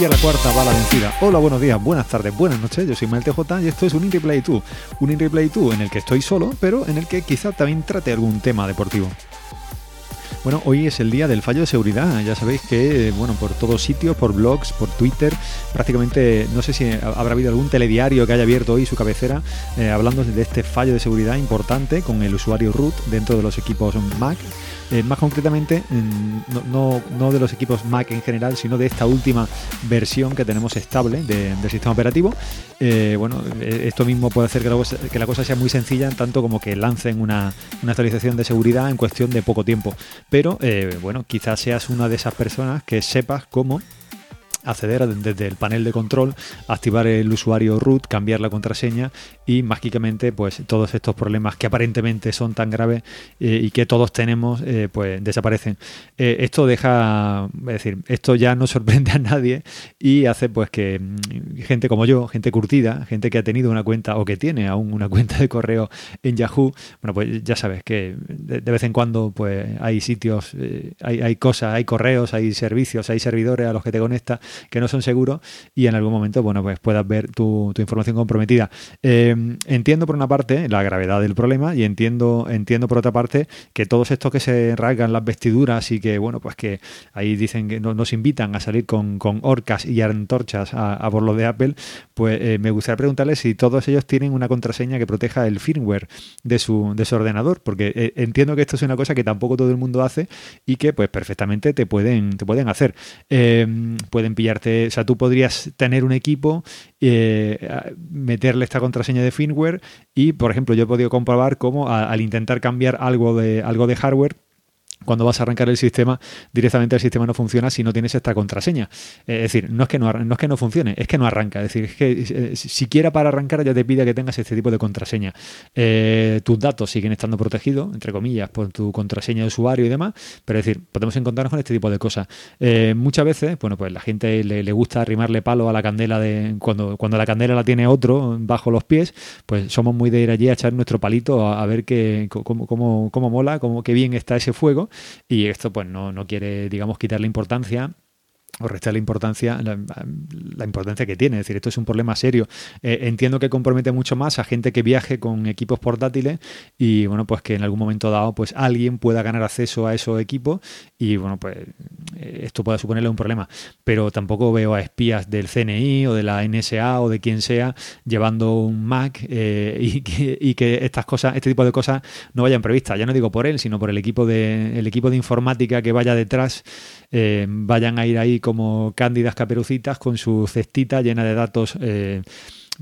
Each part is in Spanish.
y a la cuarta va la vencida. Hola, buenos días, buenas tardes, buenas noches. Yo soy Mael TJ y esto es un In Replay 2. Un In Replay 2 en el que estoy solo, pero en el que quizá también trate algún tema deportivo. Bueno, hoy es el día del fallo de seguridad. Ya sabéis que, bueno, por todos sitios, por blogs, por Twitter, prácticamente, no sé si habrá habido algún telediario que haya abierto hoy su cabecera eh, hablando de este fallo de seguridad importante con el usuario root dentro de los equipos Mac. Eh, más concretamente, no, no, de los equipos Mac en general, sino de esta última versión que tenemos estable del sistema operativo. Eh, bueno, eh, esto mismo puede hacer que la, cosa, que la, cosa, sea muy sencilla, tanto como que lancen una, una, actualización de seguridad en cuestión de poco tiempo. Pero, bueno, quizás seas una de esas personas que sepas cómo acceder desde el panel de control, activar el usuario root, cambiar la contraseña y mágicamente pues todos estos problemas que aparentemente son tan graves eh, y que todos tenemos eh, pues desaparecen. Eh, esto deja, es decir, esto ya no sorprende a nadie y hace pues que mm, gente como yo, gente curtida, gente que ha tenido una cuenta o que tiene aún una cuenta de correo en Yahoo, bueno pues ya sabes que de, vez en cuando pues hay sitios, hay, hay cosas, hay correos, hay servicios, hay servidores a los que te conectas que no son seguros y en algún momento, bueno, pues puedas ver tu, información comprometida. Eh, entiendo por una parte la gravedad del problema y entiendo, entiendo por otra parte que todos estos que se rasgan las vestiduras y que, bueno, pues que ahí dicen que nos invitan a salir con, orcas y antorchas a, a por lo de Apple, pues eh, me gustaría preguntarles si todos ellos tienen una contraseña que proteja el firmware de su, de su ordenador, porque eh, entiendo que esto es una cosa que tampoco todo el mundo hace y que pues perfectamente te pueden, te pueden hacer. pueden o sea, tú podrías tener un equipo, eh, meterle esta contraseña de firmware y, por ejemplo, yo he podido comprobar cómo al intentar cambiar algo de, algo de hardware, cuando vas a arrancar el sistema, directamente el sistema no funciona si no tienes esta contraseña. Es decir, no es que no, no, es que no funcione, es que no arranca. Es decir, es que eh, siquiera para arrancar ya te pide que tengas este tipo de contraseña. Eh, tus datos siguen estando protegidos, entre comillas, por tu contraseña de usuario y demás, pero es decir, podemos encontrarnos con este tipo de cosas. Eh, muchas veces, bueno, pues la gente le, gusta arrimarle palo a la candela de cuando, cuando la candela la tiene otro bajo los pies, pues somos muy de ir allí a echar nuestro palito a, ver qué, cómo, cómo, cómo mola, cómo, qué bien está ese fuego y esto pues no, no quiere, digamos, quitarle importancia o restar la importancia, la, importancia que tiene. Es decir, esto es un problema serio. Eh, entiendo que compromete mucho más a gente que viaje con equipos portátiles y bueno, pues que en algún momento dado, pues alguien pueda ganar acceso a esos equipos y bueno, pues eh, esto pueda suponerle un problema. Pero tampoco veo a espías del CNI o de la NSA o de quien sea llevando un Mac eh, y, que, estas cosas, este tipo de cosas no vayan previstas. Ya no digo por él, sino por el equipo de, el equipo de informática que vaya detrás vayan a ir ahí como cándidas caperucitas con su cestita llena de datos eh,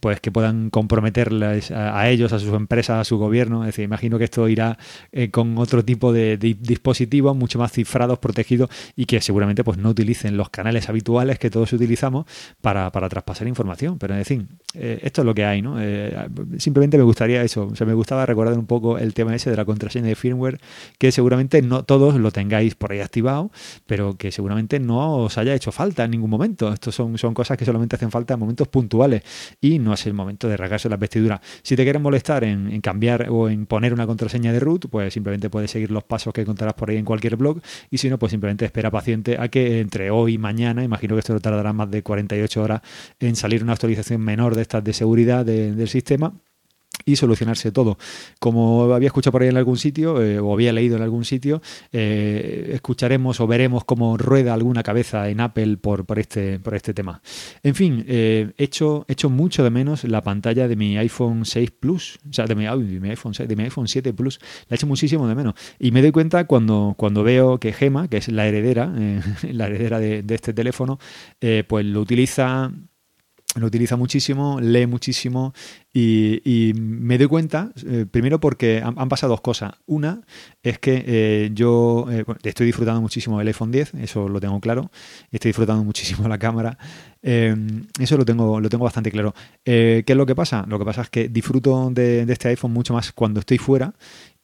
pues que puedan comprometerles a, ellos, a sus empresas, a su gobierno. Es decir, imagino que esto irá eh, con otro tipo de, dispositivos mucho más cifrados, protegidos y que seguramente pues no utilicen los canales habituales que todos utilizamos para, traspasar información. Pero en fin, eh, esto es lo que hay, ¿no? Eh, simplemente me gustaría eso, o sea, me gustaba recordar un poco el tema ese de la contraseña de firmware, que seguramente no todos lo tengáis por ahí activado, pero que seguramente no os haya hecho falta en ningún momento. Estos son, son cosas que solamente hacen falta en momentos puntuales y no es el momento de rasgarse las vestiduras. Si te quieres molestar en, cambiar o en poner una contraseña de root, pues simplemente puedes seguir los pasos que encontrarás por ahí en cualquier blog y si no, pues simplemente espera paciente a que entre hoy y mañana, imagino que esto tardará más de 48 horas en salir una actualización menor de estas de seguridad del sistema y solucionarse todo. Como había escuchado por ahí en algún sitio, eh, o había leído en algún sitio, eh, escucharemos o veremos cómo rueda alguna cabeza en Apple por, por, este, por este tema. En fin, eh, hecho mucho de menos la pantalla de mi iPhone 6 Plus, o sea, de mi, iPhone 6, de mi iPhone 7 Plus, la he hecho muchísimo de menos. Y me doy cuenta cuando, cuando veo que Gema, que es la heredera, la heredera de, de este teléfono, pues lo utiliza lo utiliza muchísimo, lee muchísimo y, me doy cuenta, eh, primero porque han, pasado dos cosas. Una es que eh, yo eh, estoy disfrutando muchísimo del iPhone 10, eso lo tengo claro, estoy disfrutando muchísimo la cámara, eso lo tengo, lo tengo bastante claro. ¿Qué es lo que pasa? Lo que pasa es que disfruto de, este iPhone mucho más cuando estoy fuera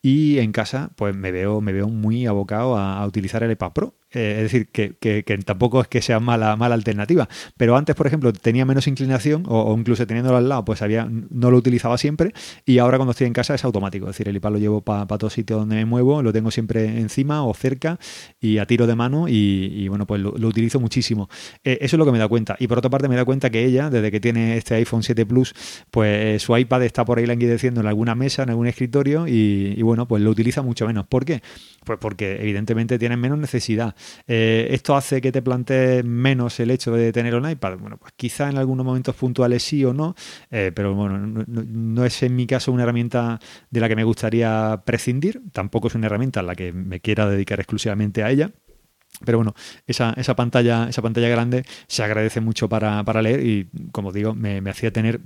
y en casa, pues me veo, me veo muy abocado a, utilizar el iPad Pro. Eh, es decir, que, tampoco es que sea mala, mala alternativa. Pero antes, por ejemplo, tenía menos inclinación o, incluso teniéndolo al lado, pues había, no lo utilizaba siempre y ahora cuando estoy en casa es automático. Es decir, el iPad lo llevo para todos sitios donde me muevo, lo tengo siempre encima o cerca y a tiro de mano y, bueno, pues lo, utilizo muchísimo. Eh, eso es lo que me da cuenta. Y por otra parte me da cuenta que ella, desde que tiene este iPhone 7 Plus, pues su iPad está por ahí languideciendo en alguna mesa, en algún escritorio y, y bueno, pues lo utiliza mucho menos. ¿Por qué? Pues porque evidentemente tienen menos necesidad. Eh, ¿Esto hace que te plantees menos el hecho de tener un iPad? Bueno, pues quizá en algunos momentos puntuales sí o no, eh, pero bueno, no, es en mi caso una herramienta de la que me gustaría prescindir, tampoco es una herramienta a la que me quiera dedicar exclusivamente a ella. Pero bueno, esa, esa, pantalla, esa pantalla grande se agradece mucho para, leer y, como digo, me, me hacía tener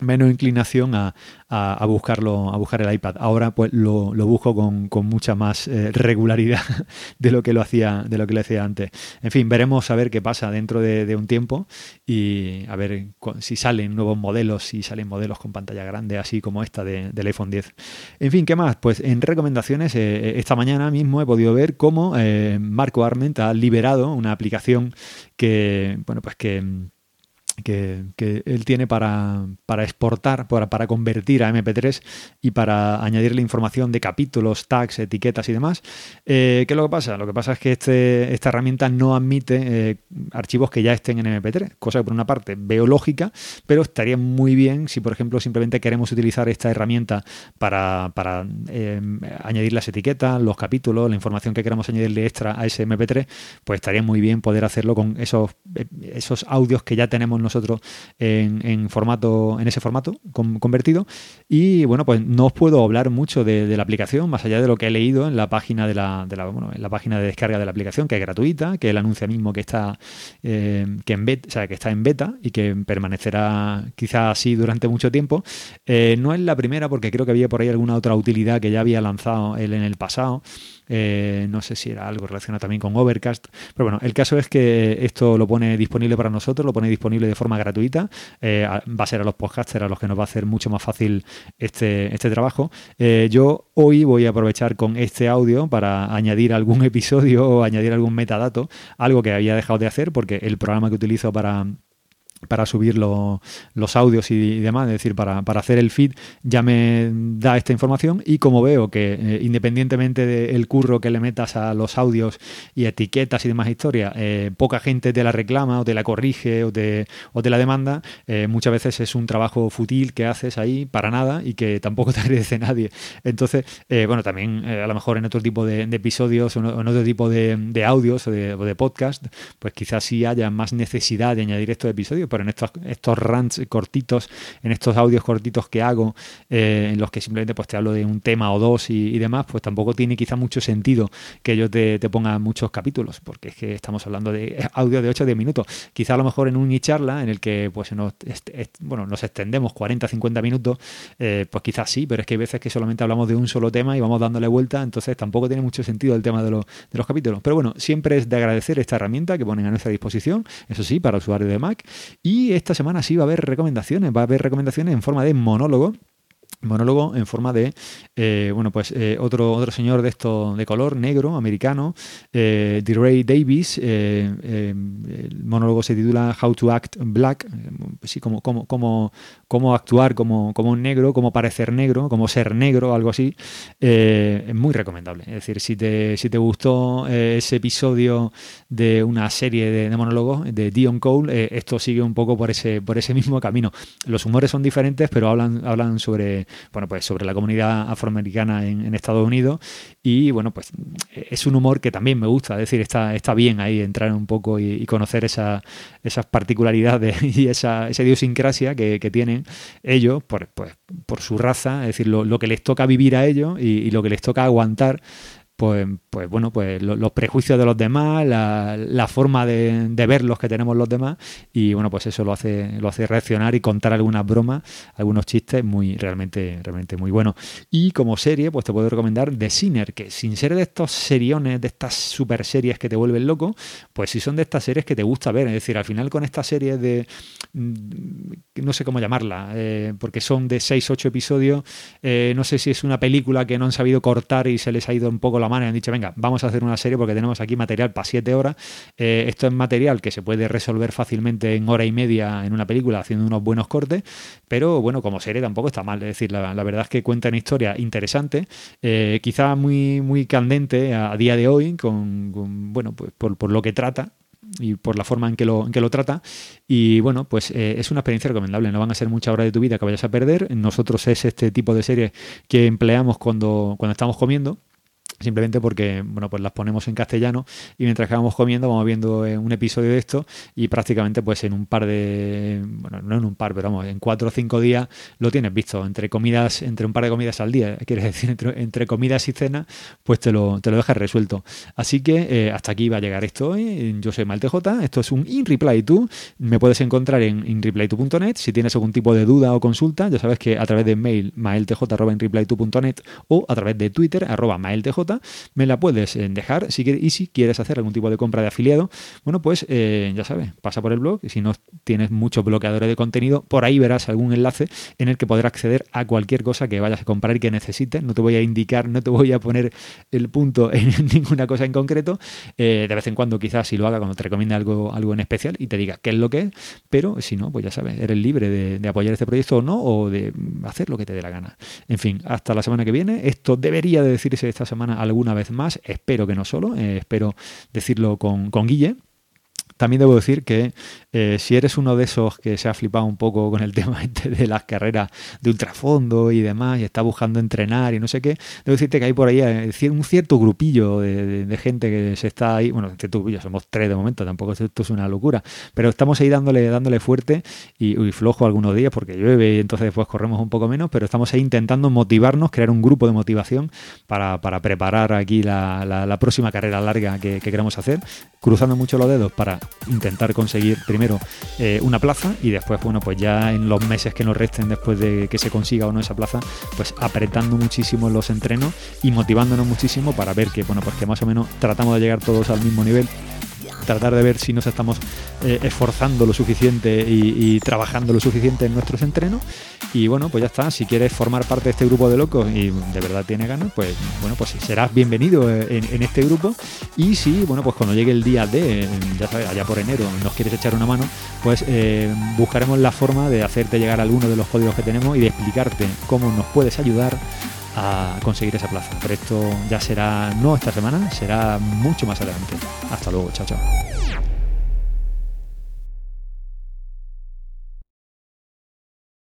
menos inclinación a, a, buscarlo, a buscar el iPad. Ahora pues lo, busco con, mucha más eh, regularidad de lo que lo hacía, de lo que lo hacía antes. En fin, veremos a ver qué pasa dentro de, un tiempo y a ver si salen nuevos modelos, si salen modelos con pantalla grande, así como esta del iPhone 10. En fin, ¿qué más? Pues en recomendaciones, eh, esta mañana mismo he podido ver cómo eh, Marco Arment ha liberado una aplicación que, bueno, pues que él tiene para, para exportar, para, para, convertir a MP3 y para añadirle información de capítulos, tags, etiquetas y demás. Eh, ¿Qué es lo que pasa? Lo que pasa es que este, esta herramienta no admite eh, archivos que ya estén en MP3, cosa que por una parte veo lógica, pero estaría muy bien si, por ejemplo, simplemente queremos utilizar esta herramienta para, para eh, añadir las etiquetas, los capítulos, la información que queramos añadirle extra a ese MP3, pues estaría muy bien poder hacerlo con esos, esos audios que ya tenemos en, formato, en ese formato convertido. Y bueno, pues no os puedo hablar mucho de, la aplicación, más allá de lo que he leído en la página de la, de la bueno, en la página de descarga de la aplicación, que es gratuita, que él anuncia mismo que está eh, que en beta, o sea, que está en beta y que permanecerá quizás así durante mucho tiempo. Eh, no es la primera, porque creo que había por ahí alguna otra utilidad que ya había lanzado él en el pasado. Eh, no sé si era algo relacionado también con Overcast. Pero bueno, el caso es que esto lo pone disponible para nosotros, lo pone disponible forma gratuita. Eh, va a ser a los podcasters a los que nos va a hacer mucho más fácil este, este trabajo. Eh, yo hoy voy a aprovechar con este audio para añadir algún episodio o añadir algún metadato, algo que había dejado de hacer porque el programa que utilizo para para subir los audios y, demás, es decir, para, hacer el feed, ya me da esta información y como veo que eh, independientemente del curro que le metas a los audios y etiquetas y demás historias, eh, poca gente te la reclama o te la corrige o te, o te la demanda, eh, muchas veces es un trabajo fútil que haces ahí para nada y que tampoco te agradece nadie. Entonces, bueno, también a lo mejor en otro tipo de, episodios o en otro tipo de, audios o de, o de podcast, pues quizás sí haya más necesidad de añadir estos episodios pero en estos, estos rants cortitos, en estos audios cortitos que hago, eh, en los que simplemente pues, te hablo de un tema o dos y, demás, pues tampoco tiene quizá mucho sentido que yo te, ponga muchos capítulos, porque es que estamos hablando de audio de 8 o 10 minutos. Quizá a lo mejor en un charla en el que pues nos, bueno, nos extendemos 40, 50 minutos, eh, pues quizás sí, pero es que hay veces que solamente hablamos de un solo tema y vamos dándole vuelta, entonces tampoco tiene mucho sentido el tema de, de los capítulos. Pero bueno, siempre es de agradecer esta herramienta que ponen a nuestra disposición, eso sí, para usuarios de Mac. Y esta semana sí va a haber recomendaciones, va a haber recomendaciones en forma de monólogo monólogo en forma de eh, bueno pues eh, otro otro señor de esto de color negro americano eh, Ray Davis eh, el monólogo se titula How to Act Black sí como como como actuar como, como un negro cómo parecer negro cómo ser negro algo así es muy recomendable. Es decir si te si te gustó ese episodio de una serie de, de monólogos de Dion Cole esto sigue un poco por ese por ese mismo camino. Los humores son diferentes pero hablan hablan sobre bueno, pues sobre la comunidad afroamericana en, Estados Unidos. Y bueno, pues es un humor que también me gusta, es decir, está, está bien ahí entrar un poco y, conocer esa, esas particularidades y esa, esa idiosincrasia que, tienen ellos por, pues, por su raza, es decir, lo, que les toca vivir a ellos y lo que les toca aguantar pues, pues bueno, pues los prejuicios de los demás, la, forma de, de, ver los que tenemos los demás, y bueno, pues eso lo hace, lo hace reaccionar y contar algunas bromas, algunos chistes muy, realmente, realmente muy buenos. Y como serie, pues te puedo recomendar The Sinner, que sin ser de estos seriones, de estas super series que te vuelven loco, pues sí son de estas series que te gusta ver. Es decir, al final con estas series de mm, no sé cómo llamarla, eh, porque son de 6, 8 episodios, eh, no sé si es una película que no han sabido cortar y se les ha ido un poco la la y han dicho, venga, vamos a hacer una serie porque tenemos aquí material para siete horas. Eh, esto es material que se puede resolver fácilmente en hora y media en una película haciendo unos buenos cortes, pero bueno, como serie tampoco está mal. Es decir, la, verdad es que cuenta una historia interesante, eh, quizá muy, muy candente a, día de hoy, con, bueno, pues por, por lo que trata, y por la forma en que lo, en que lo trata. Y bueno, pues eh, es una experiencia recomendable. No van a ser muchas horas de tu vida que vayas a perder. Nosotros es este tipo de series que empleamos cuando, cuando estamos comiendo simplemente porque bueno pues las ponemos en castellano y mientras que vamos comiendo vamos viendo eh, un episodio de esto y prácticamente pues en un par de bueno no en un par pero vamos en cuatro o cinco días lo tienes visto. Entre comidas entre un par de comidas al día quieres decir entre, comidas y cena pues te lo, te lo dejas resuelto. Así que eh, hasta aquí va a llegar esto hoy yo soy MalTJ esto es un InReply2 me puedes encontrar en inreply2.net si tienes algún tipo de duda o consulta ya sabes que a través de mail mailtj.inreply2.net o a través de twitter arroba me la puedes eh, dejar. Si quieres, y si quieres hacer algún tipo de compra de afiliado, bueno, pues eh, ya sabes, pasa por el blog. Y si no tienes muchos bloqueadores de contenido, por ahí verás algún enlace en el que podrás acceder a cualquier cosa que vayas a comprar y que necesites. No te voy a indicar, no te voy a poner el punto en ninguna cosa en concreto. Eh, de vez en cuando, quizás, si lo haga cuando te recomiende algo, algo en especial y te diga qué es lo que es, pero si no, pues ya sabes, eres libre de apoyar este proyecto o no, o de hacer lo que te dé la gana. En fin, hasta la semana que viene. Esto debería de decirse esta semana alguna vez más. Espero que no solo, eh, espero decirlo con, con Guille. También debo decir que eh, si eres uno de esos que se ha flipado un poco con el tema este de las carreras de ultrafondo y demás, y está buscando entrenar y no sé qué, debo decirte que hay por ahí eh, un cierto grupillo de, gente que se está ahí, bueno, cierto somos tres de momento, tampoco esto es una locura, pero estamos ahí dándole, dándole fuerte y, flojo algunos días porque llueve y entonces después corremos un poco menos, pero estamos ahí intentando motivarnos, crear un grupo de motivación para, preparar aquí la, próxima carrera larga que, que queremos hacer, cruzando mucho los dedos para intentar conseguir primero eh, una plaza y después, bueno, pues ya en los meses que nos resten después de que se consiga o no esa plaza, pues apretando muchísimo los entrenos y motivándonos muchísimo para ver que, bueno, pues que más o menos tratamos de llegar todos al mismo nivel tratar de ver si nos estamos eh, esforzando lo suficiente y, trabajando lo suficiente en nuestros entrenos. Y bueno, pues ya está. Si quieres formar parte de este grupo de locos y de verdad tienes ganas, pues bueno, pues serás bienvenido eh, en, este grupo. Y si, bueno, pues cuando llegue el día de, ya sabes, allá por enero, nos quieres echar una mano, pues eh, buscaremos la forma de hacerte llegar alguno de los códigos que tenemos y de explicarte cómo nos puedes ayudar a conseguir esa plaza. Pero esto ya será no esta semana, será mucho más adelante. Hasta luego, chao, chao.